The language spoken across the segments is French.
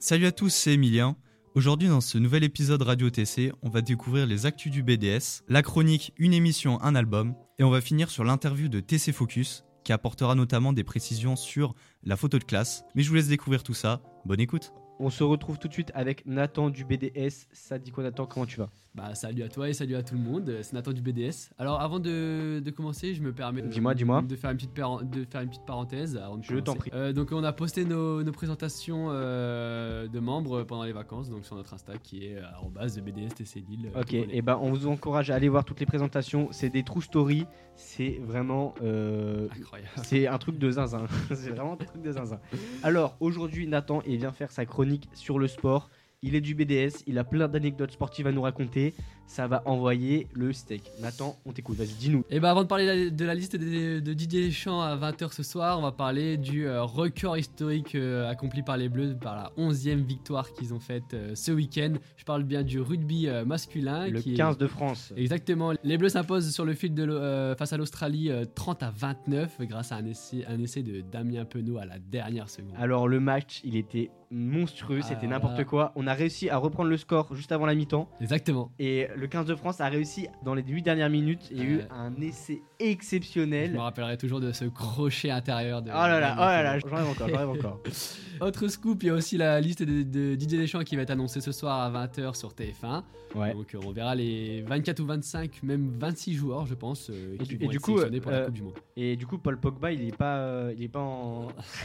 Salut à tous, c'est Emilien. Aujourd'hui, dans ce nouvel épisode Radio TC, on va découvrir les actus du BDS, la chronique Une émission, un album, et on va finir sur l'interview de TC Focus, qui apportera notamment des précisions sur la photo de classe. Mais je vous laisse découvrir tout ça. Bonne écoute. On se retrouve tout de suite avec Nathan du BDS. Ça dit quoi Nathan Comment tu vas? Bah salut à toi et salut à tout le monde, c'est Nathan du BDS. Alors avant de, de commencer, je me permets de, Dis-moi, dis-moi. de faire une petite de faire une petite parenthèse avant de Je t'en prie. Euh, donc on a posté nos, nos présentations euh, de membres pendant les vacances, donc sur notre Insta qui est arrobase de BDS TC Lille. euh, Ok, et ben on vous encourage à aller voir toutes les présentations. C'est des true story. C'est vraiment. euh, Incroyable. c'est un truc de zinzin. c'est vraiment un truc de zinzin. Alors aujourd'hui, Nathan il vient faire sa chronique sur le sport. Il est du BDS. Il a plein d'anecdotes sportives à nous raconter. Ça va envoyer le steak. Nathan, on t'écoute. Vas-y, dis-nous. Et bah avant de parler de la, liste de, de Didier Deschamps à 20h ce soir, on va parler du euh, record historique euh, accompli par les Bleus par la 11e victoire qu'ils ont faite euh, ce week-end. Je parle bien du rugby masculin. Le qui est- 15 de France. Exactement. Les Bleus s'imposent sur le fil de euh, face à l'Australie euh, 30 à 29 grâce à un essai, un essai de Damien Penaud à la dernière seconde. Alors le match, il était monstrueux, c'était Ah. n'importe quoi. On a réussi à reprendre le score juste avant la mi-temps. Exactement. Et le 15 de France a réussi dans les 8 dernières minutes. Il y a eu un essai Je exceptionnel. me rappellerai toujours de ce crochet intérieur de. Oh là là, oh là là, j'en rêve encore, j'en rêve encore. Autre scoop, il y a aussi la liste de, de Didier Deschamps qui va être annoncée ce soir à 20h sur TF1. Ouais. Donc euh, on verra les 24 ou 25, même 26 joueurs, je pense, euh, Et qui du- vont et être du coup, pour euh, la Coupe du Monde. Et du coup, Paul Pogba, il est pas, euh, il est pas en.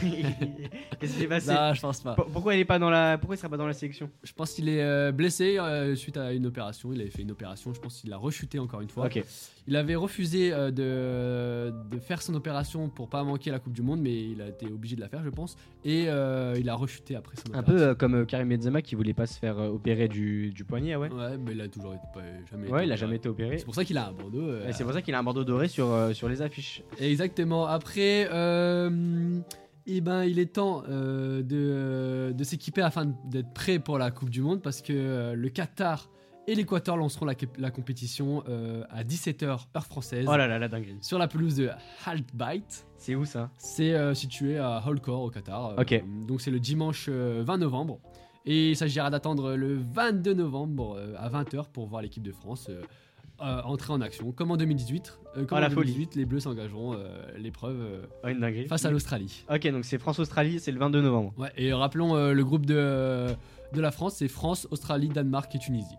Qu'est-ce qui s'est passé? Non, je pense pas. Pour- Pourquoi il est pas dans la, pourquoi il sera pas dans la sélection? Je pense qu'il est euh, blessé euh, suite à une opération. Il avait fait une opération, je pense qu'il a rechuté encore une fois. Ok. Il avait refusé euh, de, de faire son opération pour pas manquer la Coupe du Monde, mais il a été obligé de la faire, je pense. Et euh, il a rechuté après son Un peu euh, comme Karim Benzema qui voulait pas se faire opérer du, du poignet, ouais. Ouais, mais il a toujours été, pas, jamais Ouais, été il a opéré. jamais été opéré. C'est pour ça qu'il a un bandeau. c'est pour ça qu'il a un bandeau doré sur, sur les affiches. Exactement. Après, eh ben, il est temps euh, de, de s'équiper afin d'être prêt pour la Coupe du Monde parce que euh, le Qatar et l'Équateur lanceront la, la compétition euh, à 17h heure française Oh là là, la dinguerie. sur la pelouse de Haltbait. C'est où ça? C'est euh, situé à Holkor au Qatar. Euh, Ok. Donc c'est le dimanche euh, 20 novembre. Et il s'agira d'attendre le 22 novembre à 20h pour voir l'équipe de France euh, entrer en action. Comme en 2018. euh, comme la en folie. 2018, les Bleus s'engageront euh, l'épreuve Oh, face à l'Australie. Ok, donc c'est France-Australie, c'est le 22 novembre. Ouais, et rappelons le groupe de, de la France, c'est France, Australie, Danemark et Tunisie.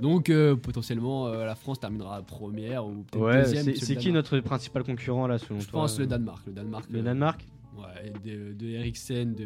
Donc euh, potentiellement euh, la France terminera première ou peut-être Ouais, deuxième. c'est qui notre principal concurrent là selon Je toi pense le Danemark. Le Danemark. Le euh, Danemark Ouais, de, de Eriksen, de,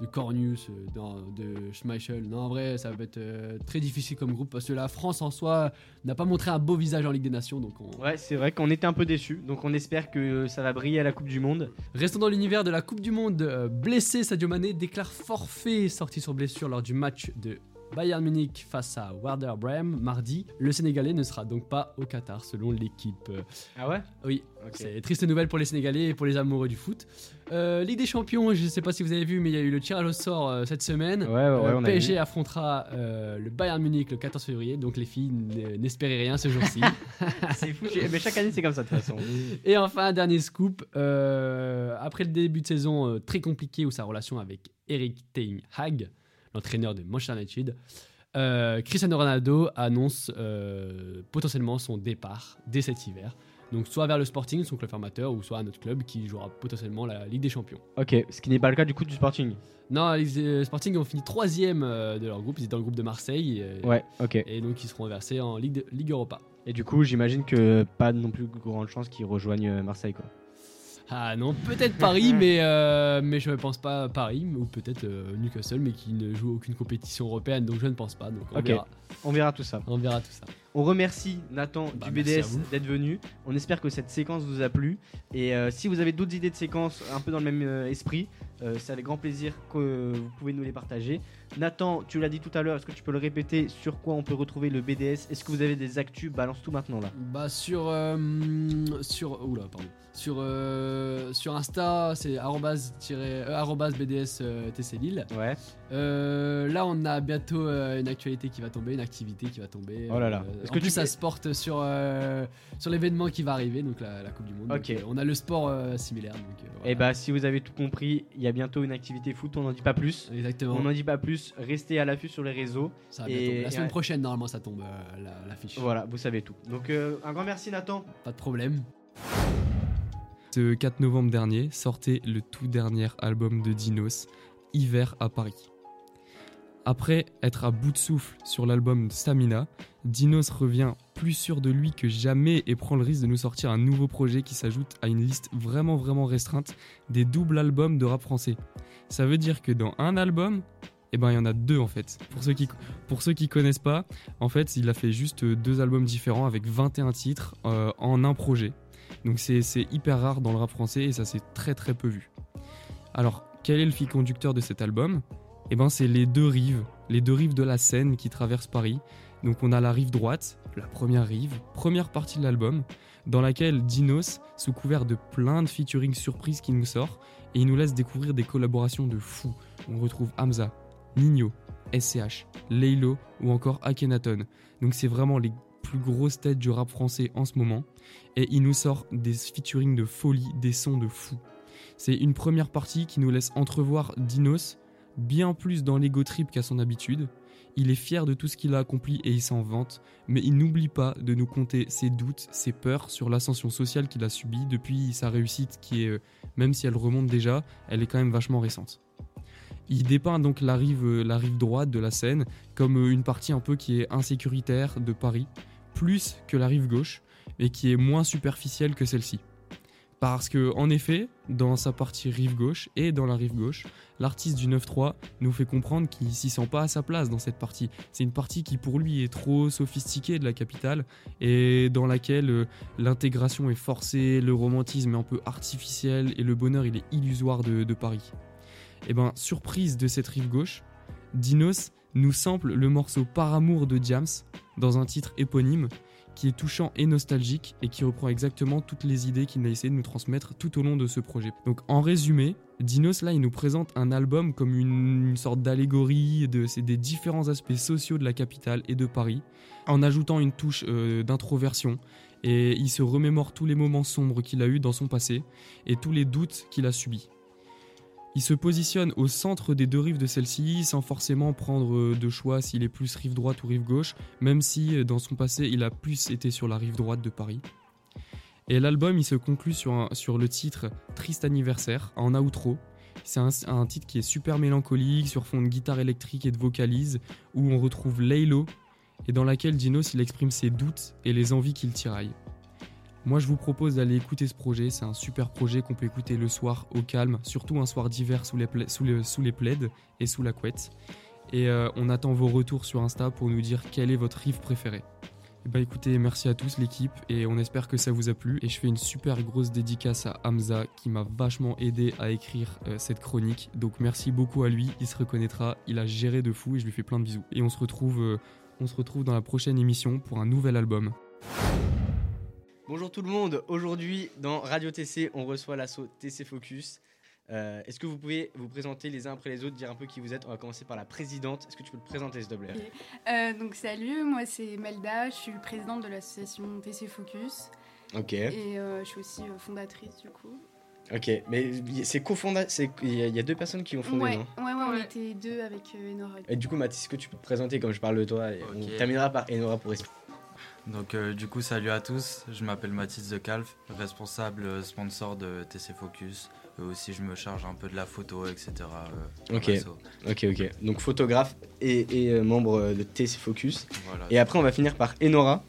de euh, de Schmeichel. Non, en vrai, ça va être euh, très difficile comme groupe parce que la France en soi n'a pas montré un beau visage en Ligue des Nations. Donc on... Ouais, c'est vrai qu'on était un peu déçus. Donc on espère que ça va briller à la Coupe du Monde. Restons dans l'univers de la Coupe du Monde. Euh, blessé, Sadio Mané déclare forfait sorti sur blessure lors du match de Bayern Munich face à Werder Bremen mardi. Le Sénégalais ne sera donc pas au Qatar selon l'équipe. Ah ouais? Oui, c'est triste nouvelle pour les Sénégalais et pour les amoureux du foot. Euh, Ligue des Champions, je ne sais pas si vous avez vu, mais il y a eu le tirage au sort euh, cette semaine. Ouais, ouais, Euh, on PSG affrontera le Bayern Munich le 14 février, donc les filles n- n'espérez rien ce jour-ci. c'est fou. Mais chaque année c'est comme ça de toute façon. et enfin, dernier scoop, après le début de saison très compliqué où sa relation avec Eric Ten Hag, l'entraîneur de Manchester United, euh, Cristiano Ronaldo annonce euh, potentiellement son départ dès cet hiver. Donc soit vers le Sporting, son club formateur, ou soit un autre club qui jouera potentiellement la Ligue des Champions. ok, ce qui n'est pas le cas du coup du Sporting. Non, les euh, Sporting ont fini troisième euh, de leur groupe, ils étaient dans le groupe de Marseille. Ouais, ok. Et donc ils seront versés en Ligue, de- Ligue Europa. Et du coup, j'imagine que pas non plus grande chance qu'ils rejoignent Marseille quoi. Ah non, peut-être Paris, mais, euh, mais je ne pense pas Paris, ou peut-être euh, Newcastle, mais qui ne joue aucune compétition européenne, donc je ne pense pas. Donc on, Ok. verra, On verra tout ça. on verra tout ça. On remercie Nathan Bah, du BDS d'être venu. On espère que cette séquence vous a plu. Et euh, si vous avez d'autres idées de séquences un peu dans le même euh, esprit, euh, c'est avec grand plaisir que vous pouvez nous les partager. Nathan, tu l'as dit tout à l'heure, est-ce que tu peux le répéter sur quoi on peut retrouver le BDS Est-ce que vous avez des actus? Balance tout maintenant là. Bah sur sur oula pardon sur sur Insta c'est bds Lille. Ouais. Là on a bientôt une actualité qui va tomber, une activité qui va tomber. Oh là là. Est-ce En que plus, tu ça se porte sur, euh, sur l'événement qui va arriver, donc la, la Coupe du Monde. Donc, euh, on a le sport euh, similaire. Donc, euh, voilà. Et bah, si vous avez tout compris, il y a bientôt une activité foot, on n'en dit pas plus. Exactement. On n'en dit pas plus, restez à l'affût sur les réseaux. Ça va et-. La semaine prochaine, normalement, ça tombe euh, la- l'affiche. Voilà, vous savez tout. Donc, euh, un grand merci, Nathan. Pas de problème. Ce 4 novembre dernier sortait le tout dernier album de Dinos, Hiver à Paris. Après être à bout de souffle sur l'album Stamina, Dinos revient plus sûr de lui que jamais et prend le risque de nous sortir un nouveau projet qui s'ajoute à une liste vraiment vraiment restreinte des doubles albums de rap français. Ça veut dire que dans un album, eh ben il y en a deux en fait. Pour ceux qui pour connaissent pas, en fait, il a fait juste deux albums différents avec 21 titres euh, en un projet. Donc c'est c'est hyper rare dans le rap français et ça s'est très très peu vu. Alors, quel est le fil conducteur de cet album? Eh ben c'est les deux rives, les deux rives de la Seine qui traversent Paris. Donc on a la rive droite, la première rive, première partie de l'album, dans laquelle Dinos, sous couvert de plein de featuring surprises qu'il nous sort, et il nous laisse découvrir des collaborations de fous. On retrouve Hamza, Nino, SCH, Laylo ou encore Akhenaton. Donc c'est vraiment les plus grosses têtes du rap français en ce moment et il nous sort des featuring de folie, des sons de fou. C'est une première partie qui nous laisse entrevoir Dinos bien plus dans l'ego trip qu'à son habitude. Il est fier de tout ce qu'il a accompli et il s'en vante, mais il n'oublie pas de nous conter ses doutes, ses peurs sur l'ascension sociale qu'il a subie depuis sa réussite qui est, euh, même si elle remonte déjà, elle est quand même vachement récente. Il dépeint donc la rive, la rive droite de la Seine comme euh, une partie un peu qui est insécuritaire de Paris, plus que la rive gauche, et qui est moins superficielle que celle-ci. Parce que, en effet, dans sa partie rive gauche et dans la rive gauche, l'artiste du 9-3 nous fait comprendre qu'il s'y sent pas à sa place dans cette partie. C'est une partie qui, pour lui, est trop sophistiquée de la capitale et dans laquelle euh, l'intégration est forcée, le romantisme est un peu artificiel et le bonheur, il est illusoire de, Paris. Et ben, surprise de cette rive gauche, Dinos nous sample le morceau Par amour de Diams dans un titre éponyme qui est touchant et nostalgique et qui reprend exactement toutes les idées qu'il a essayé de nous transmettre tout au long de ce projet. Donc en résumé, Dinos là il nous présente un album comme une, sorte d'allégorie des différents aspects sociaux de la capitale et de Paris, en ajoutant une touche euh, d'introversion. Et il se remémore tous les moments sombres qu'il a eus dans son passé et tous les doutes qu'il a subis. Il se positionne au centre des deux rives de celle-ci sans forcément prendre euh, de choix s'il est plus rive droite ou rive gauche, même si euh, dans son passé il a plus été sur la rive droite de Paris. Et l'album il se conclut sur, le titre Triste anniversaire en outro. C'est un, un titre qui est super mélancolique sur fond de guitare électrique et de vocalise où on retrouve Laylo et dans laquelle Dinos il exprime ses doutes et les envies qu'il tiraille. Moi, je vous propose d'aller écouter ce projet. C'est un super projet qu'on peut écouter le soir au calme, surtout un soir d'hiver sous les, sous, le- sous les plaids et sous la couette. Et euh, on attend vos retours sur Insta pour nous dire quel est votre riff préféré. Et bah écoutez, merci à tous l'équipe et on espère que ça vous a plu. Et je fais une super grosse dédicace à Hamza qui m'a vachement aidé à écrire euh, cette chronique. Donc merci beaucoup à lui, il se reconnaîtra, il a géré de fou et je lui fais plein de bisous. Et on se retrouve, euh, on se retrouve dans la prochaine émission pour un nouvel album. Bonjour tout le monde, aujourd'hui dans Radio TC, on reçoit l'assaut TC Focus. Euh, Est-ce que vous pouvez vous présenter les uns après les autres, dire un peu qui vous êtes? On va commencer par la présidente. Est-ce que tu peux te présenter s'il te plaît? Euh, donc salut, moi c'est Melda, je suis présidente de l'association TC Focus Ok, et euh, je suis aussi euh, fondatrice du coup. ok. Mais c'est cofondateur, c'est- il y, a- il y a deux personnes qui ont fondé, ouais, non? Ouais, ouais, on Ouais. était deux avec euh, Enora. Et du coup, Mathis, est-ce que tu peux te présenter? Comme je parle de toi et Ok. On terminera par Enora pour expliquer. Donc euh, du coup salut à tous, je m'appelle Mathis de Calf, responsable euh, sponsor de TC Focus. Euh, aussi je me charge un peu de la photo, etc. euh, Ok. Ok, ok. Donc photographe et, et, euh, membre de TC Focus. Voilà. Et après, on va finir par Enora.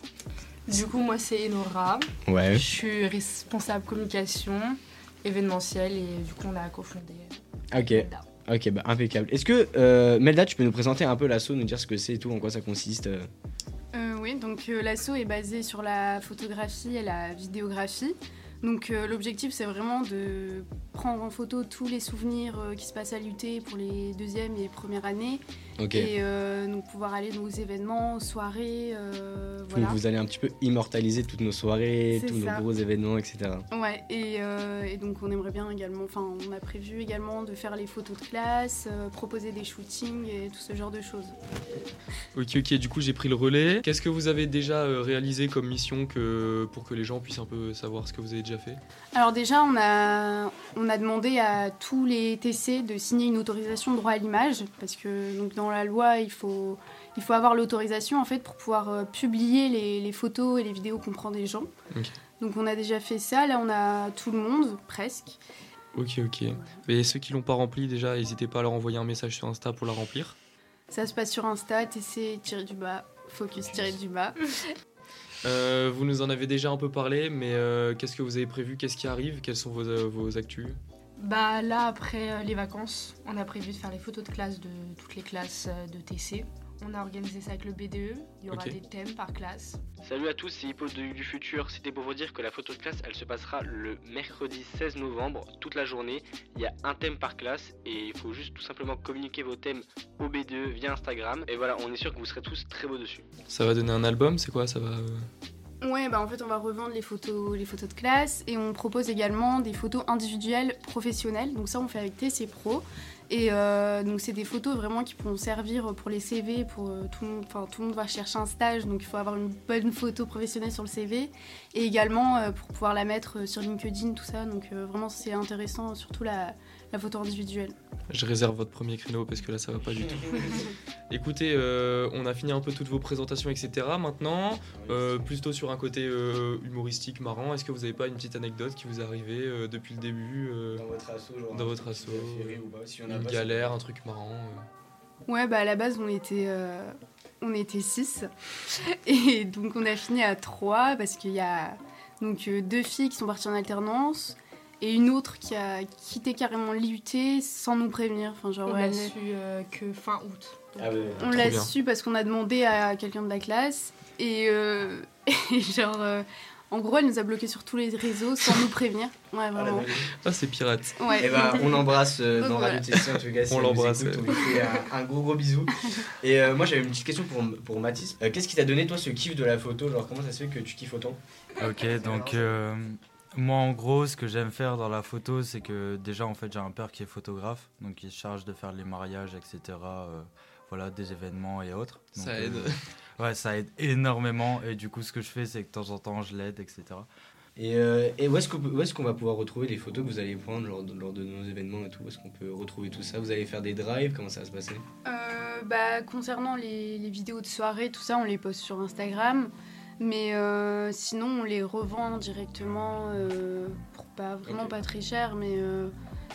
Du coup, moi, c'est Enora. Ouais. Je suis responsable communication événementielle et du coup, on a cofondé. Ok, Melda. ok, bah impeccable. Est-ce que euh, Melda, tu peux nous présenter un peu l'assaut, nous dire ce que c'est et tout, en quoi ça consiste donc euh, l'asso est basé sur la photographie et la vidéographie. Donc euh, l'objectif c'est vraiment de prendre en photo tous les souvenirs euh, qui se passent à l'UT pour les deuxième et première années. Et euh, donc pouvoir aller dans nos événements, aux soirées. euh, Donc vous allez un petit peu immortaliser toutes nos soirées, tous ça. nos gros événements, etc. Ouais, et, euh, et donc on aimerait bien également, enfin on a prévu également de faire les photos de classe, euh, proposer des shootings et tout ce genre de choses. Ok, ok, du coup j'ai pris le relais. Qu'est-ce que vous avez déjà réalisé comme mission que, pour que les gens puissent un peu savoir ce que vous avez déjà fait? Alors déjà, on a, on a demandé à tous les TC de signer une autorisation de droit à l'image, parce que donc, dans la loi, il faut, il faut avoir l'autorisation en fait pour pouvoir euh, publier les, les photos et les vidéos qu'on prend des gens. Donc on a déjà fait ça, là on a tout le monde, presque. Ok, ok. Mais ceux qui l'ont pas rempli déjà, n'hésitez pas à leur envoyer un message sur Insta pour la remplir. Ça se passe sur Insta, TC tiré Euh, vous nous en avez déjà un peu parlé, mais euh, qu'est-ce que vous avez prévu? Qu'est-ce qui arrive? Quelles sont vos, euh, vos actus? Bah là, après les vacances, on a prévu de faire les photos de classe de toutes les classes de TC. On a organisé ça avec le BDE. Il y aura des thèmes par classe. Salut à tous, c'est Hippo du, du futur. C'était pour vous dire que la photo de classe, elle se passera le mercredi 16 novembre, toute la journée. Il y a un thème par classe et il faut juste tout simplement communiquer vos thèmes au B2 via Instagram. Et voilà, on est sûr que vous serez tous très beaux dessus. Ça va donner un album C'est quoi Ça va. euh, Ouais, bah en fait on va revendre les photos, les photos de classe et on propose également des photos individuelles professionnelles. Donc ça on fait avec TC Pro. Et euh, donc c'est des photos vraiment qui pourront servir pour les CV, pour euh, tout le monde. Enfin tout le monde va chercher un stage, donc il faut avoir une bonne photo professionnelle sur le CV. Et également euh, pour pouvoir la mettre sur LinkedIn, tout ça. Donc vraiment c'est intéressant, surtout la, la photo individuelle. Je réserve votre premier créneau parce que là ça va pas du tout. Écoutez, euh, on a fini un peu toutes vos présentations, etc. Maintenant, euh, plutôt sur un côté euh, humoristique, marrant, est-ce que vous avez pas une petite anecdote qui vous est arrivée euh, depuis le début euh, Dans votre asso, genre. Dans un votre truc qui asso, vous a fait rire ou pas, si on a Une pas, galère, un truc marrant euh. Ouais, bah à la base, on était, euh, on était six. Et donc, on a fini à trois parce qu'il y a donc, euh, deux filles qui sont parties en alternance et une autre qui a quitté carrément l'IUT sans nous prévenir. Enfin, genre, On elle- l'a su euh, que fin août. Ah ouais. on l'a su parce qu'on a demandé à quelqu'un de la classe. Et, euh, et genre, euh, en gros, elle nous a bloqués sur tous les réseaux sans nous prévenir. Ouais, Ah, vraiment. Ah, c'est pirate. Ouais. Eh ben, on l'embrasse euh, dans. Radio TC en tout cas. si On l'embrasse, ouais. On lui fait un, un gros gros bisou. Et euh, moi j'avais une petite question pour, pour Mathis. Euh, Qu'est-ce qui t'a donné toi ce kiff de la photo? Genre comment ça se fait que tu kiffes autant? Ok, donc euh, moi en gros, ce que j'aime faire dans la photo, c'est que déjà en fait j'ai un père qui est photographe, donc il se charge de faire les mariages, etc. euh, voilà, des événements et autres. Donc, Ça euh, aide. ouais, ça aide énormément. Et du coup, ce que je fais, c'est que de temps en temps, je l'aide, etc. Et, euh, et où est-ce qu'on va pouvoir retrouver les photos que vous allez prendre lors de, lors de nos événements et tout? Où est-ce qu'on peut retrouver tout ça? Vous allez faire des drives? Comment ça va se passer? Euh, bah, concernant les, les vidéos de soirée, tout ça, on les poste sur Instagram. Mais euh, sinon, on les revend directement euh, pour pas vraiment pas très cher. Mais euh,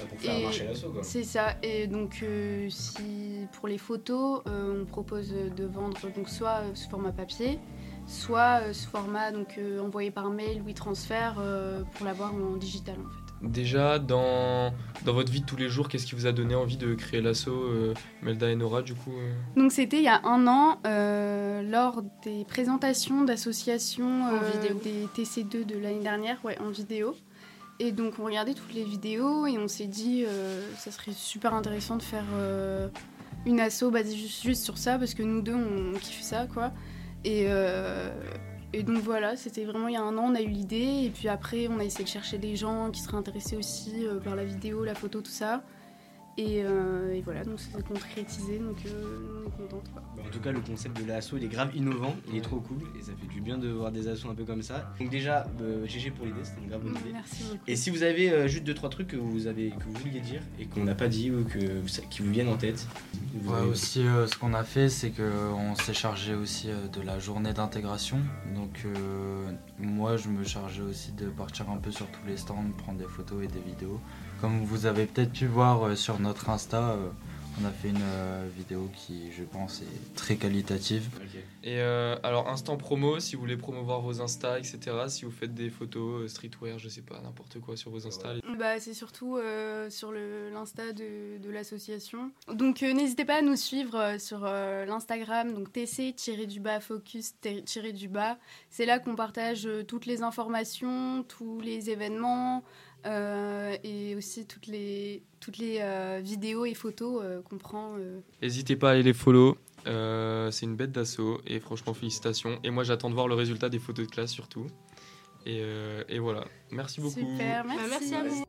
Pour faire Et marcher l'assaut quoi. c'est ça. Et donc, euh, si pour les photos, on propose de vendre donc soit sous format papier, soit sous format donc envoyé par mail ou e-transfert euh, pour l'avoir en digital en fait. Déjà, dans, dans votre vie de tous les jours, qu'est-ce qui vous a donné envie de créer l'asso euh, Melda et Nora, du coup euh Donc c'était il y a un an, euh, lors des présentations d'associations euh, des TC2 de l'année dernière, ouais, en vidéo. Et donc on regardait toutes les vidéos et on s'est dit euh, ça serait super intéressant de faire euh, une asso basée juste, juste sur ça parce que nous deux on, kiffe ça quoi. Et, euh, et donc voilà, c'était vraiment il y a un an on a eu l'idée et puis après on a essayé de chercher des gens qui seraient intéressés aussi euh, par la vidéo, la photo, tout ça. Et, euh, et voilà, donc ça s'est concrétisé, donc euh, on est contente. quoi. En tout cas, le concept de l'assaut, il est grave innovant, il est trop cool et ça fait du bien de voir des assos un peu comme ça. Donc déjà, euh, GG pour l'idée, c'était une grave bonne idée. Merci beaucoup. Et si vous avez euh, juste deux trois trucs que vous avez que vous vouliez dire et qu'on n'a pas dit ou que qui vous viennent en tête. vous Ouais, avez- aussi, euh, ce qu'on a fait, c'est qu'on s'est chargé aussi euh, de la journée d'intégration. Donc, euh, moi, je me chargeais aussi de partir un peu sur tous les stands, prendre des photos et des vidéos. Comme vous avez peut-être pu voir euh, sur notre Insta, euh, on a fait une euh, vidéo qui, je pense, est très qualitative. Et euh, alors, instant promo, si vous voulez promouvoir vos Insta, etc., si vous faites des photos euh, streetwear, je sais pas, n'importe quoi sur vos Insta. les- Bah, c'est surtout euh, sur l'Insta de, de l'association. Donc euh, n'hésitez pas à nous suivre euh, sur euh, l'Instagram, donc TC-du-bas focus-du-bas. C'est là qu'on partage euh, toutes les informations, tous les événements, euh, et aussi toutes les, toutes les euh, vidéos et photos euh, qu'on prend. euh. N'hésitez pas à aller les follow. Euh, c'est une bête d'assaut et franchement félicitations. Et moi j'attends de voir le résultat des photos de classe surtout. Et, euh, et voilà. Merci beaucoup. Super, Bah, merci. merci à vous.